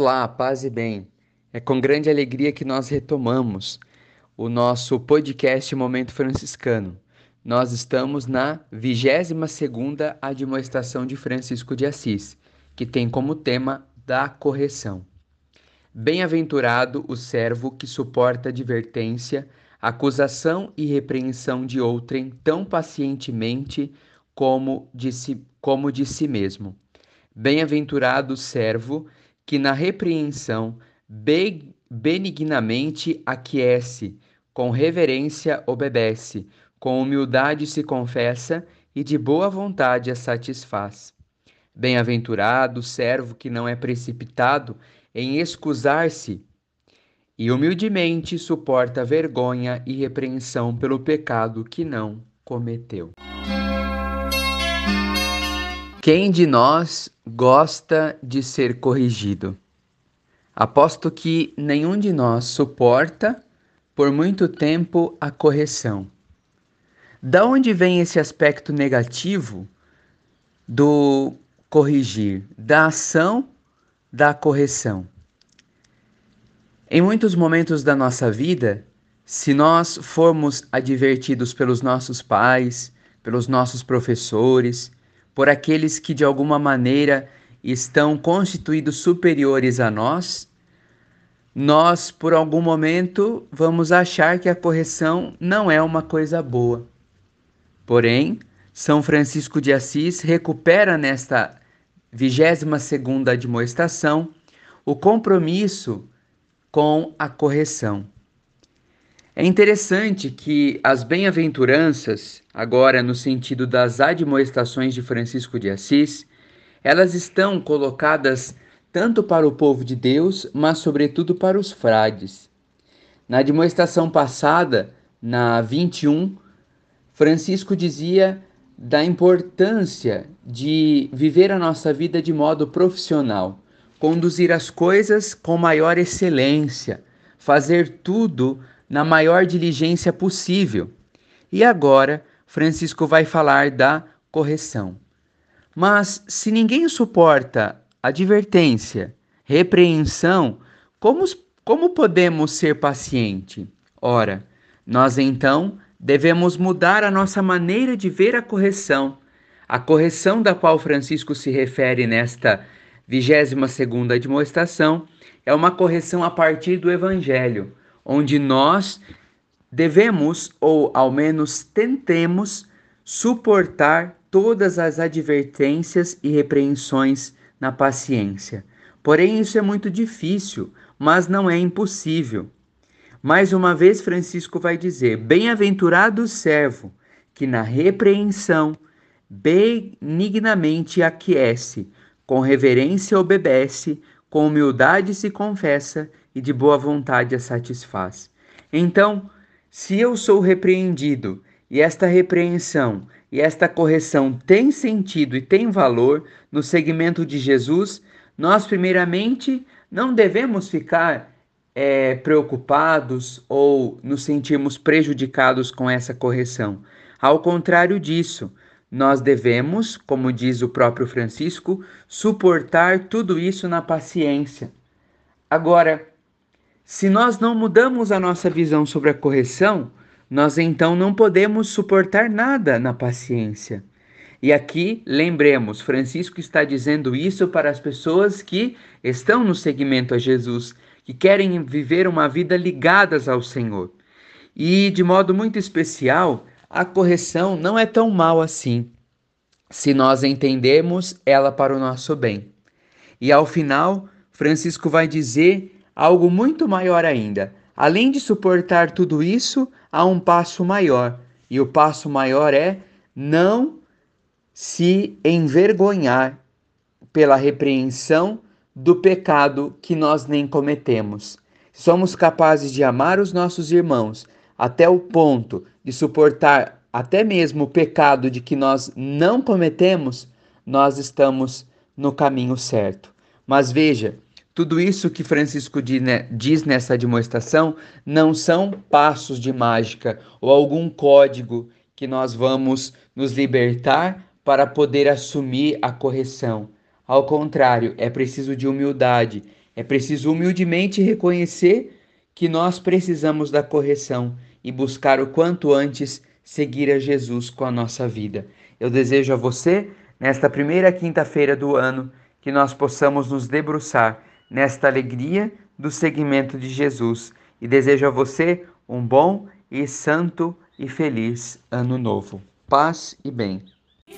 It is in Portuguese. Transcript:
Olá, paz e bem. É com grande alegria que nós retomamos o nosso podcast Momento Franciscano. Nós estamos na 22ª admoestação de Francisco de Assis, que tem como tema da correção. Bem-aventurado o servo que suporta advertência, acusação e repreensão de outrem tão pacientemente como de si, como de si mesmo. Bem-aventurado o servo que na repreensão benignamente aquece, com reverência obedece, com humildade se confessa e de boa vontade a satisfaz. Bem-aventurado o servo que não é precipitado em excusar-se e humildemente suporta vergonha e repreensão pelo pecado que não cometeu. Quem de nós gosta de ser corrigido? Aposto que nenhum de nós suporta por muito tempo a correção. Da onde vem esse aspecto negativo do corrigir, da ação da correção? Em muitos momentos da nossa vida, se nós formos advertidos pelos nossos pais, pelos nossos professores, por aqueles que de alguma maneira estão constituídos superiores a nós, nós por algum momento vamos achar que a correção não é uma coisa boa. Porém, São Francisco de Assis recupera nesta 22ª admoestação o compromisso com a correção. É interessante que as bem-aventuranças, agora no sentido das admoestações de Francisco de Assis, elas estão colocadas tanto para o povo de Deus, mas sobretudo para os frades. Na admoestação passada, na 21, Francisco dizia da importância de viver a nossa vida de modo profissional, conduzir as coisas com maior excelência, fazer tudo na maior diligência possível. E agora, Francisco vai falar da correção. Mas se ninguém suporta advertência, repreensão, como, como podemos ser paciente? Ora, nós então devemos mudar a nossa maneira de ver a correção. A correção da qual Francisco se refere nesta 22 segunda admoestação é uma correção a partir do evangelho, onde nós devemos, ou ao menos tentemos, suportar todas as advertências e repreensões na paciência. Porém, isso é muito difícil, mas não é impossível. Mais uma vez, Francisco vai dizer: Bem-aventurado o servo que na repreensão benignamente aquece, com reverência obedece, com humildade se confessa e de boa vontade a satisfaz. Então, se eu sou repreendido e esta repreensão e esta correção tem sentido e tem valor no segmento de Jesus, nós, primeiramente, não devemos ficar é, preocupados ou nos sentirmos prejudicados com essa correção. Ao contrário disso, nós devemos, como diz o próprio Francisco, suportar tudo isso na paciência. Agora, se nós não mudamos a nossa visão sobre a correção, nós então não podemos suportar nada na paciência. E aqui, lembremos, Francisco está dizendo isso para as pessoas que estão no seguimento a Jesus, que querem viver uma vida ligadas ao Senhor. E de modo muito especial, a correção não é tão mal assim, se nós entendemos ela para o nosso bem. E ao final, Francisco vai dizer algo muito maior ainda. Além de suportar tudo isso, há um passo maior. E o passo maior é não se envergonhar pela repreensão do pecado que nós nem cometemos. Somos capazes de amar os nossos irmãos até o ponto de suportar até mesmo o pecado de que nós não cometemos, nós estamos no caminho certo. Mas veja, tudo isso que Francisco diz nessa demonstração não são passos de mágica ou algum código que nós vamos nos libertar para poder assumir a correção. Ao contrário, é preciso de humildade, É preciso humildemente reconhecer que nós precisamos da correção e buscar o quanto antes seguir a Jesus com a nossa vida. Eu desejo a você, nesta primeira quinta-feira do ano, que nós possamos nos debruçar nesta alegria do seguimento de Jesus e desejo a você um bom e santo e feliz ano novo. Paz e bem. E